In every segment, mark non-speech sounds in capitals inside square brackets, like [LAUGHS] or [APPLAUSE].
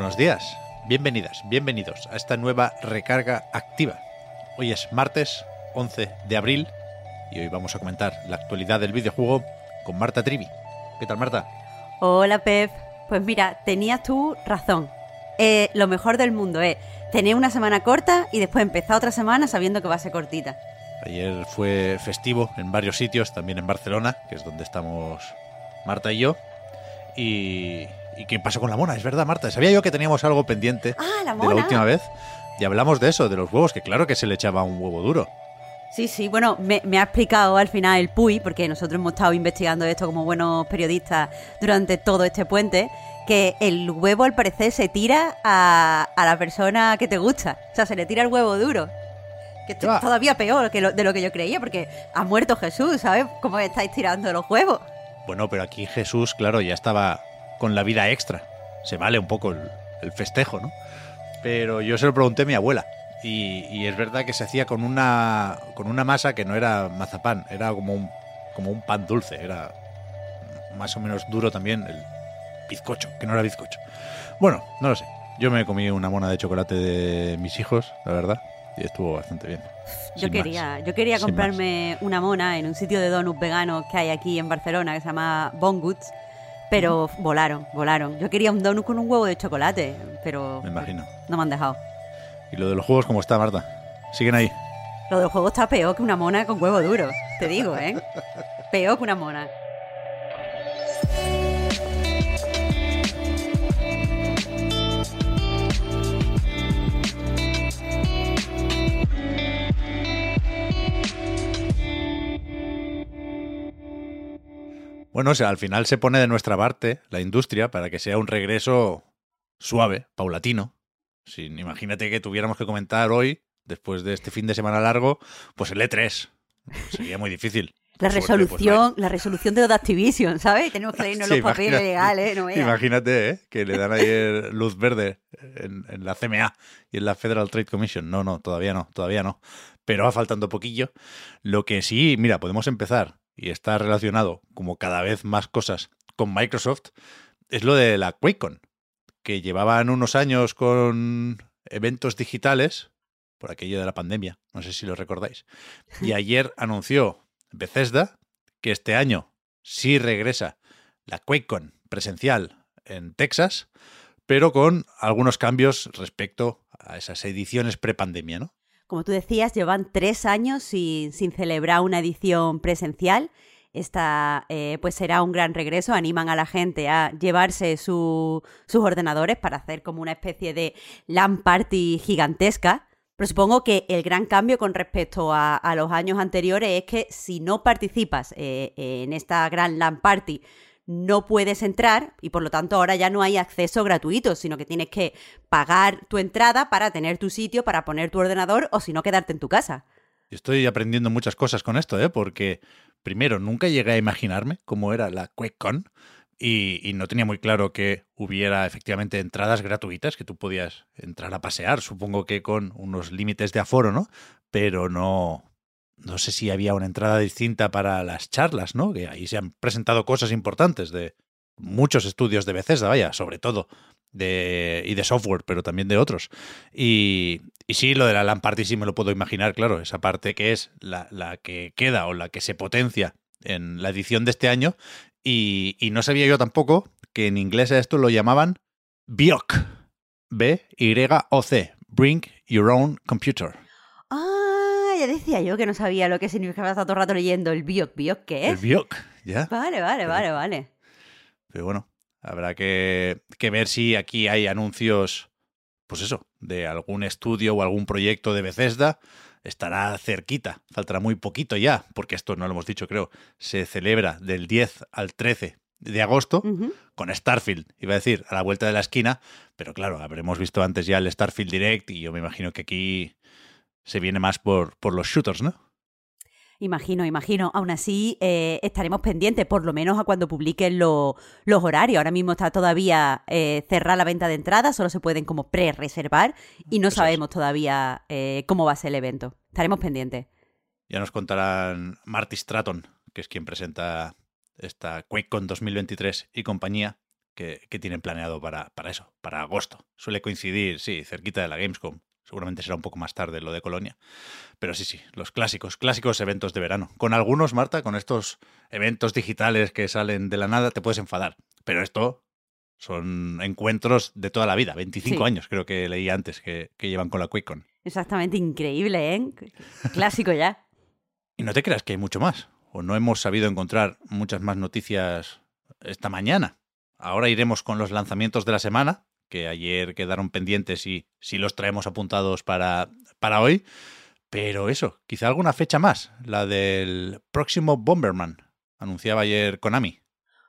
Buenos días, bienvenidas, bienvenidos a esta nueva recarga activa. Hoy es martes 11 de abril y hoy vamos a comentar la actualidad del videojuego con Marta Trivi. ¿Qué tal, Marta? Hola, Pep. Pues mira, tenías tú razón. Eh, lo mejor del mundo es tener una semana corta y después empezar otra semana sabiendo que va a ser cortita. Ayer fue festivo en varios sitios, también en Barcelona, que es donde estamos Marta y yo. Y, ¿y qué pasó con la mona? Es verdad, Marta. Sabía yo que teníamos algo pendiente Ah, la de la mona. última vez. Y hablamos de eso, de los huevos, que claro que se le echaba un huevo duro. Sí, sí, bueno, me, me ha explicado al final el PUI, porque nosotros hemos estado investigando esto como buenos periodistas durante todo este puente, que el huevo al parecer se tira a, a la persona que te gusta. O sea, se le tira el huevo duro. Que esto Ah. es todavía peor que lo- de lo que yo creía, porque ha muerto Jesús, ¿sabes? ¿Cómo estáis tirando los huevos? Bueno, pero aquí Jesús, claro, ya estaba con la vida extra. Se vale un poco el, el festejo, ¿no? Pero yo se lo pregunté a mi abuela. Y, y es verdad que se hacía con una, con una masa que no era mazapán, era como un, como un pan dulce, era más o menos duro también el bizcocho, que no era bizcocho. Bueno, no lo sé. Yo me comí una mona de chocolate de mis hijos, la verdad, y estuvo bastante bien. Yo Sin quería, más. yo quería Sin comprarme una mona en un sitio de donuts veganos que hay aquí en Barcelona que se llama Bon Goods, pero volaron, volaron. Yo quería un donut con un huevo de chocolate, pero Me imagino. no me han dejado. ¿Y lo de los juegos cómo está, Marta? ¿Siguen ahí? Lo del juego está peor que una mona con huevo duro, te digo, ¿eh? [LAUGHS] Peor que una mona. Bueno, o sea, al final se pone de nuestra parte la industria para que sea un regreso suave, paulatino. Sin, imagínate que tuviéramos que comentar hoy, después de este fin de semana largo, pues el E3. Sería muy difícil. [LAUGHS] La pues, resolución, la resolución de Activision, ¿sabes? Tenemos que [LAUGHS] leernos Sí, los papeles legales, no veas. Imagínate, ¿eh? Que le dan ayer luz verde en, en la CMA y en la Federal Trade Commission. No, no, todavía no, todavía no. Pero va faltando poquillo. Lo que sí, mira, podemos empezar, y está relacionado como cada vez más cosas con Microsoft, es lo de la QuakeCon, que llevaban unos años con eventos digitales, por aquello de la pandemia, no sé si lo recordáis. Y [LAUGHS] ayer anunció Bethesda que este año sí regresa la QuakeCon presencial en Texas, pero con algunos cambios respecto a esas ediciones prepandemia, ¿no? Como tú decías, llevan tres años sin, sin celebrar una edición presencial. Esta eh, pues será un gran regreso. Animan a la gente a llevarse su- sus ordenadores para hacer como una especie de LAN party gigantesca. Pero supongo que el gran cambio con respecto a, a los años anteriores es que si no participas eh, en esta gran LAN party, no puedes entrar y por lo tanto ahora ya no hay acceso gratuito, sino que tienes que pagar tu entrada para tener tu sitio, para poner tu ordenador o si no quedarte en tu casa. Yo estoy aprendiendo muchas cosas con esto, ¿eh? Porque, primero, nunca llegué a imaginarme cómo era la QuakeCon y, y no tenía muy claro que hubiera efectivamente entradas gratuitas, que tú podías entrar a pasear, supongo que con unos límites de aforo, ¿no? Pero no, no sé si había una entrada distinta para las charlas, ¿no? Que ahí se han presentado cosas importantes de muchos estudios de Bethesda, vaya, sobre todo, de, y de software, pero también de otros. Y, sí, lo de la LAN party sí me lo puedo imaginar, claro, esa parte que es la, la que queda o la que se potencia en la edición de este año. Y, y no sabía yo tampoco que en inglés a esto lo llamaban BIOC. B-Y-O-C. Bring Your Own Computer. Ya decía yo que no sabía lo que significaba estar todo el rato leyendo el BIOC. ¿BIOC qué El es? BIOC, ¿ya? Vale, vale, vale, vale. Pero bueno, habrá que, que ver si aquí hay anuncios, pues eso, de algún estudio o algún proyecto de Bethesda estará cerquita, faltará muy poquito ya, porque esto no lo hemos dicho, creo, se celebra del 10 al 13 de agosto con Starfield, iba a decir, a la vuelta de la esquina, pero claro, habremos visto antes ya el Starfield Direct y yo me imagino que aquí se viene más por, por los shooters, ¿no? Imagino, imagino. Aún así, eh, estaremos pendientes, por lo menos a cuando publiquen lo- los horarios. Ahora mismo está todavía eh, cerrada la venta de entradas, solo se pueden como pre-reservar y no Eso es. sabemos todavía eh, cómo va a ser el evento. Estaremos pendientes. Ya nos contarán Marty Stratton, que es quien presenta esta QuakeCon 2023 y compañía, que, que tienen planeado para, para eso, para agosto. Suele coincidir, sí, cerquita de la Gamescom. Seguramente será un poco más tarde lo de Colonia. Pero sí, sí, los clásicos, clásicos eventos de verano. Con algunos, Marta, con estos eventos digitales que salen de la nada, te puedes enfadar. Pero esto son encuentros de toda la vida. 25 Sí. años creo que leí antes que, que llevan con la QuakeCon. Exactamente increíble, ¿eh? Clásico ya. Y no te creas que hay mucho más. O no hemos sabido encontrar muchas más noticias esta mañana. Ahora iremos con los lanzamientos de la semana, que ayer quedaron pendientes y sí los traemos apuntados para, para hoy. Pero eso, quizá alguna fecha más, la del próximo Bomberman, anunciaba ayer Konami.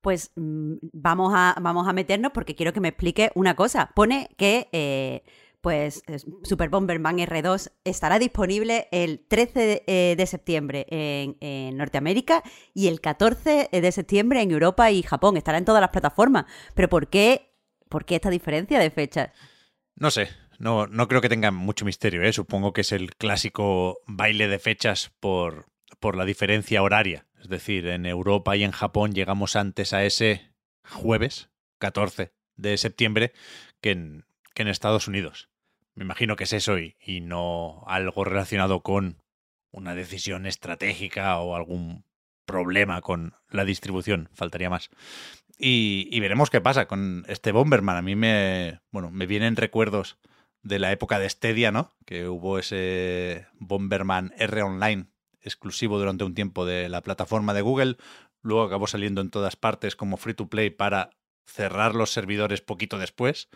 Pues mm, vamos, a, vamos a meternos porque quiero que me explique una cosa. Pone que eh, pues es- Super Bomberman R2 estará disponible el 13 de, eh, de septiembre en, en Norteamérica y el 14 de septiembre en Europa y Japón. Estará en todas las plataformas. Pero ¿por qué, por qué esta diferencia de fechas? No sé, no, no creo que tenga mucho misterio, ¿eh? Supongo que es el clásico baile de fechas por, por la diferencia horaria. Es decir, en Europa y en Japón llegamos antes a ese jueves 14 de septiembre que en, que en Estados Unidos. Me imagino que es eso y, y no algo relacionado con una decisión estratégica o algún problema con la distribución, faltaría más. Y, veremos qué pasa con este Bomberman. A mí me, bueno, me vienen recuerdos de la época de Stadia, ¿no? Que hubo ese Bomberman R Online exclusivo durante un tiempo de la plataforma de Google. Luego acabó saliendo en todas partes como free to play para cerrar los servidores poquito después.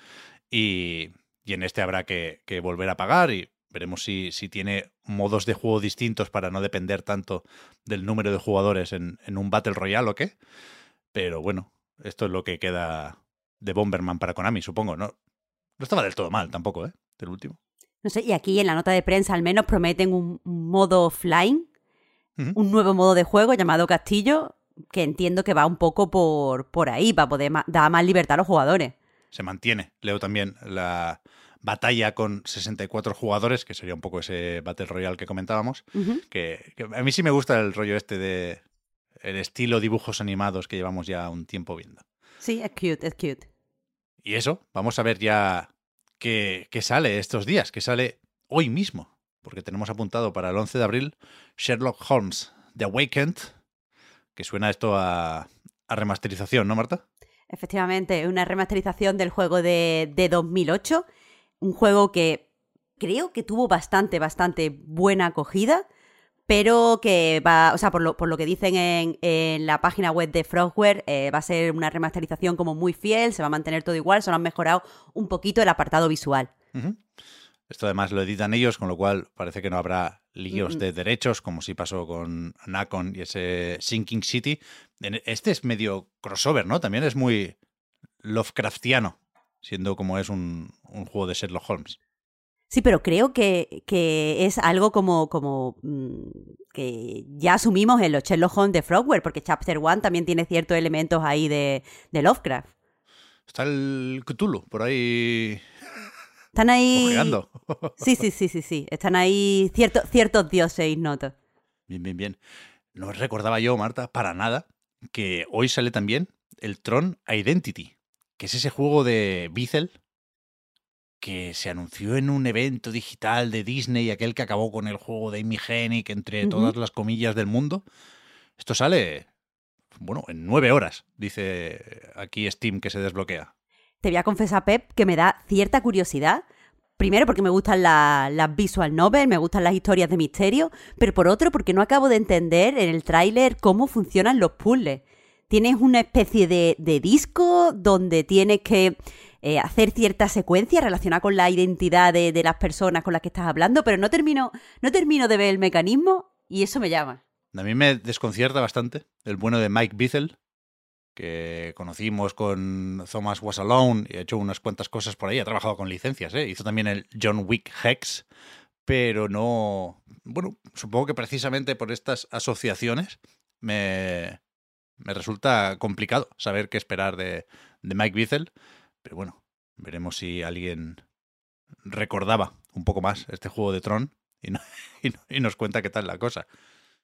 Y, y en este habrá que, que volver a pagar y veremos si, si tiene modos de juego distintos para no depender tanto del número de jugadores en, en un Battle Royale o qué. Pero bueno, esto es lo que queda de Bomberman para Konami, supongo. No, no estaba del todo mal tampoco, ¿eh? Del último. No sé, y aquí en la nota de prensa al menos prometen un, modo offline, un nuevo modo de juego llamado Castillo, que entiendo que va un poco por, por ahí, para poder dar más libertad a los jugadores. Se mantiene. Leo también la batalla con 64 jugadores, que sería un poco ese Battle Royale que comentábamos. Que, que a mí sí me gusta el rollo este de el estilo dibujos animados que llevamos ya un tiempo viendo. Sí, es cute, es cute. Y eso, vamos a ver ya qué, qué sale estos días, que sale hoy mismo, porque tenemos apuntado para el 11 de abril Sherlock Holmes The Awakened, que suena esto a, a remasterización, ¿no, Marta? Efectivamente, una remasterización del juego de, de 2008, un juego que creo que tuvo bastante, bastante buena acogida, pero que va, o sea, por lo, por lo que dicen en, en la página web de Frogware, eh, va a ser una remasterización como muy fiel, se va a mantener todo igual, solo han mejorado un poquito el apartado visual. Esto además lo editan ellos, con lo cual parece que no habrá líos Mm. de derechos, como sí pasó con Nacon y ese Sinking City. Este es medio crossover, ¿no? También es muy Lovecraftiano, siendo como es un, un juego de Sherlock Holmes. Sí, pero creo que, que es algo como, como mm, que ya asumimos en los Sherlock Holmes de Frogware, porque Chapter One también tiene ciertos elementos ahí de, de Lovecraft. Está el Cthulhu por ahí Están ahí. ojeando. [LAUGHS] Sí, sí, sí, sí, sí. Están ahí ciertos, ciertos dioses ignotos. Bien, bien, bien. No recordaba yo, Marta, para nada, que hoy sale también el Tron Identity, que es ese juego de Beatle que se anunció en un evento digital de Disney, aquel que acabó con el juego de Amy Hennig, entre todas las comillas del mundo. Esto sale, bueno, en nueve horas, dice aquí Steam que se desbloquea. Te voy a confesar, Pep, que me da cierta curiosidad. Primero porque me gustan la- las visual novels, me gustan las historias de misterio, pero por otro porque no acabo de entender en el tráiler cómo funcionan los puzzles. Tienes una especie de, de disco donde tienes que eh, hacer cierta secuencia relacionada con la identidad de, de, las personas con las que estás hablando, pero no termino, no termino de ver el mecanismo y eso me llama. A mí me desconcierta bastante el bueno de Mike Bizzle, que conocimos con Thomas Was Alone y ha hecho unas cuantas cosas por ahí, ha trabajado con licencias, ¿eh? hizo también el John Wick Hex, pero no... Bueno, supongo que precisamente por estas asociaciones me, me resulta complicado saber qué esperar de, de Mike Bizzle, pero bueno, veremos si alguien recordaba un poco más este juego de Tron y, no, [LAUGHS] y, no, y nos cuenta qué tal la cosa.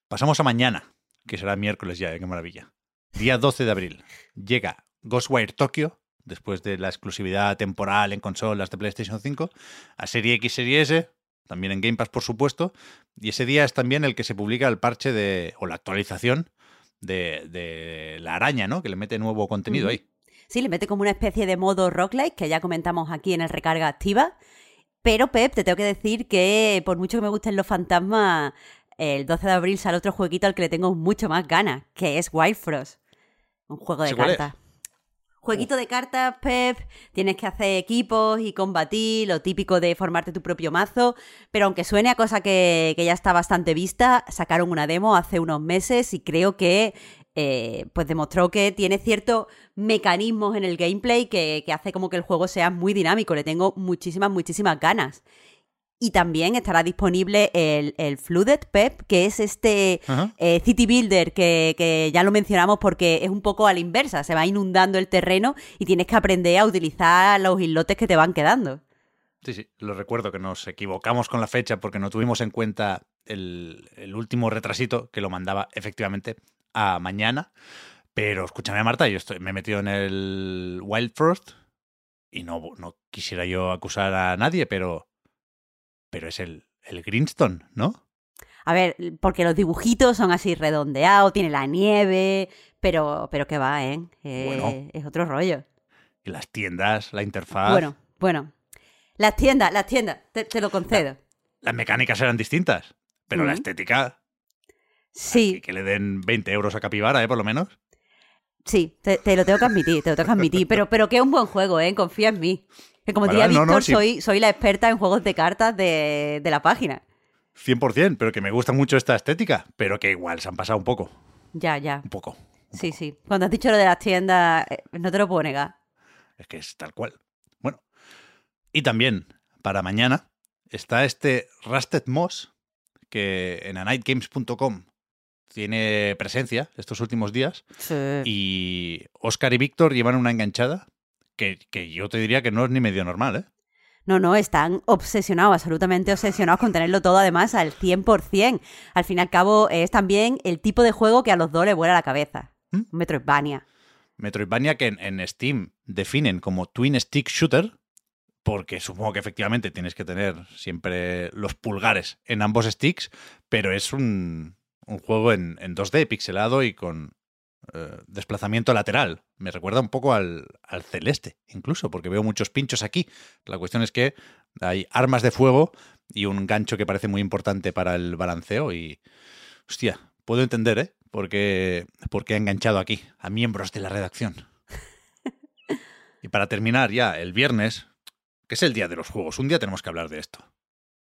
Pasamos a mañana, que será miércoles ya, ¿eh? qué maravilla. Día 12 de abril. Llega Ghostwire Tokyo, después de la exclusividad temporal en consolas de PlayStation 5, a Serie X, Serie S, también en Game Pass, por supuesto. Y ese día es también el que se publica el parche de, o la actualización de, de la araña, ¿no? Que le mete nuevo contenido ahí. Sí, le mete como una especie de modo roguelike, que ya comentamos aquí en el recarga activa. Pero, Pep, te tengo que decir que por mucho que me gusten los fantasmas, el 12 de abril sale otro jueguito al que le tengo mucho más ganas, que es Wild Frost. Un juego de ¿Sí, cuál cartas. Jueguito de cartas, Pep, tienes que hacer equipos y combatir, lo típico de formarte tu propio mazo, pero aunque suene a cosa que, que ya está bastante vista, sacaron una demo hace unos meses y creo que eh, pues demostró que tiene ciertos mecanismos en el gameplay que, que hace como que el juego sea muy dinámico, le tengo muchísimas, muchísimas ganas. Y también estará disponible el, el Flooded Pep, que es este eh, City Builder que, que, ya lo mencionamos porque es un poco a la inversa. Se va inundando el terreno y tienes que aprender a utilizar los islotes que te van quedando. Sí, sí, lo recuerdo que nos equivocamos con la fecha porque no tuvimos en cuenta el, el último retrasito que lo mandaba efectivamente a mañana. Pero escúchame, Marta, yo estoy, me he metido en el Wild Frost y no, no quisiera yo acusar a nadie, pero pero es el, el Greenstone, ¿no? A ver, porque los dibujitos son así redondeados, tiene la nieve, pero, pero que va, ¿eh? eh bueno. Es otro rollo. Y las tiendas, la interfaz. Bueno, bueno. Las tiendas, las tiendas, te, te lo concedo. La, las mecánicas eran distintas, pero la estética. Sí. Que, le den 20 euros a Capibara, ¿eh? Por lo menos. Sí, te, te lo tengo que admitir, te lo tengo que admitir. pero, pero que es un buen juego, ¿eh? Confía en mí. Que como diría Víctor, no, no, soy, soy la experta en juegos de cartas de, de, la página. 100%, pero que me gusta mucho esta estética, pero que igual se han pasado un poco. Ya, ya. Un poco. Un sí, poco. sí. Cuando has dicho lo de las tiendas, eh, no te lo puedo negar. Es que es tal cual. Bueno. Y también, para mañana, está este Rusted Moss, que en anightgames.com tiene presencia estos últimos días. Sí. Y Oscar y Víctor llevan una enganchada que, que, yo te diría que no es ni medio normal, ¿eh? No, no, están obsesionados, absolutamente obsesionados con tenerlo todo además al 100%. Al fin y al cabo es también el tipo de juego que a los dos les vuela la cabeza. ¿Mm? Metroidvania. Metroidvania que en, en, Steam definen como Twin Stick Shooter, porque supongo que efectivamente tienes que tener siempre los pulgares en ambos sticks, pero es un, un juego en, en 2D pixelado y con eh, desplazamiento lateral. Me recuerda un poco al, al, celeste, incluso, porque veo muchos pinchos aquí. La cuestión es que hay armas de fuego y un gancho que parece muy importante para el balanceo y... Hostia, puedo entender, ¿eh? Porque, porque ha enganchado aquí a miembros de la redacción. [LAUGHS] y para terminar ya, el viernes, que es el día de los juegos, un día tenemos que hablar de esto.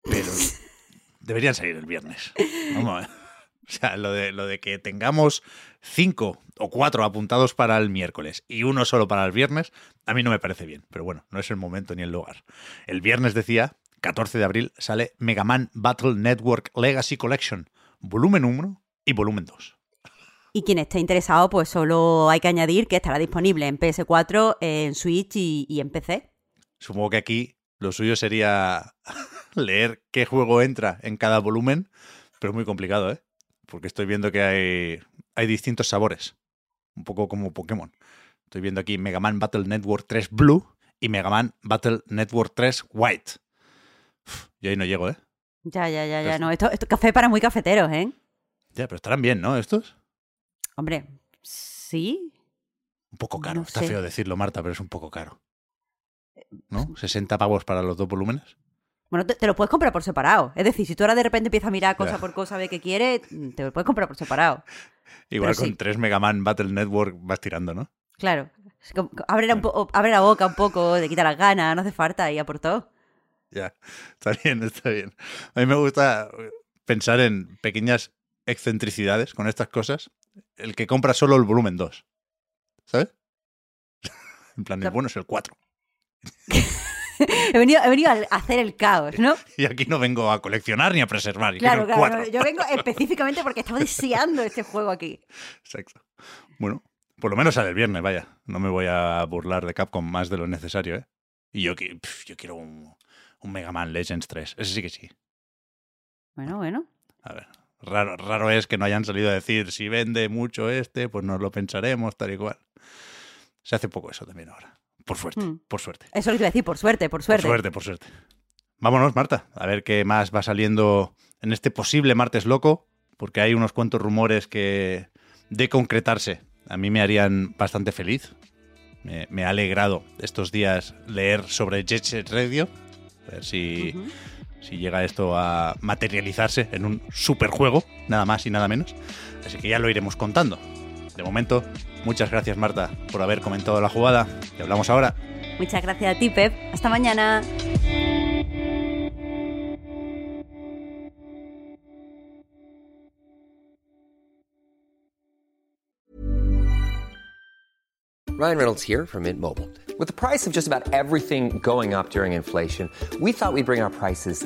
Pero [LAUGHS] deberían salir el viernes. Vamos a ver. [LAUGHS] O sea, lo de, lo de que tengamos cinco o cuatro apuntados para el miércoles y uno solo para el viernes, a mí no me parece bien. Pero bueno, no es el momento ni el lugar. El viernes decía, 14 de abril, sale Mega Man Battle Network Legacy Collection, volumen 1 y volumen 2. Y quien esté interesado, pues solo hay que añadir que estará disponible en PS4, en Switch y, y en PC. Supongo que aquí lo suyo sería [LAUGHS] leer qué juego entra en cada volumen, pero es muy complicado, ¿eh? Porque estoy viendo que hay, hay distintos sabores, un poco como Pokémon. Estoy viendo aquí Mega Man Battle Network 3 Blue y Mega Man Battle Network 3 White. Uf, yo ahí no llego, ¿eh? Ya, ya, ya, ya. No, esto, esto café para muy cafeteros, ¿eh? Ya, pero estarán bien, ¿no? Estos. Hombre, sí. Un poco caro. No Está sé. feo decirlo, Marta, pero es un poco caro. ¿No? ¿60 pavos para los dos volúmenes? Bueno, te, te, lo puedes comprar por separado. Es decir, si tú ahora de repente empiezas a mirar cosa por cosa, ve qué quieres, te lo puedes comprar por separado. Igual Pero con sí. tres Mega Man Battle Network vas tirando, ¿no? Claro. abre, abre la boca un poco, te quita las ganas, no hace falta, y aportó. Ya, está bien, está bien. A mí me gusta pensar en pequeñas excentricidades con estas cosas. El que compra solo el volumen 2. ¿Sabes? [LAUGHS] en plan, el bueno es el 4. [LAUGHS] [LAUGHS] he, venido, he venido a hacer el caos, ¿no? Y aquí no vengo a coleccionar ni a preservar. claro, claro. yo vengo específicamente porque estaba deseando este juego aquí. Exacto. Bueno, por lo menos sale el viernes, vaya. No me voy a burlar de Capcom más de lo necesario, ¿eh? Y yo, yo quiero un, un Mega Man Legends 3. Ese sí que sí. Bueno, bueno. A ver, raro, raro es que no hayan salido a decir si vende mucho este, pues nos lo pensaremos, tal y cual. Se hace poco eso también ahora. Por suerte, hmm. por suerte. Eso lo iba a decir, por suerte, por suerte. Por suerte, por suerte. Vámonos, Marta, a ver qué más va saliendo en este posible martes loco, porque hay unos cuantos rumores que, de concretarse, a mí me harían bastante feliz. Me, ha alegrado estos días leer sobre Jet Radio, a ver si, si llega esto a materializarse en un superjuego, nada más y nada menos. Así que ya lo iremos contando. De momento, muchas gracias Marta por haber comentado la jugada. Te hablamos ahora. Muchas gracias a ti, Pep. Hasta mañana. Ryan Reynolds here from Mint Mobile. With the price of just about everything going up during inflation, we thought we'd bring our prices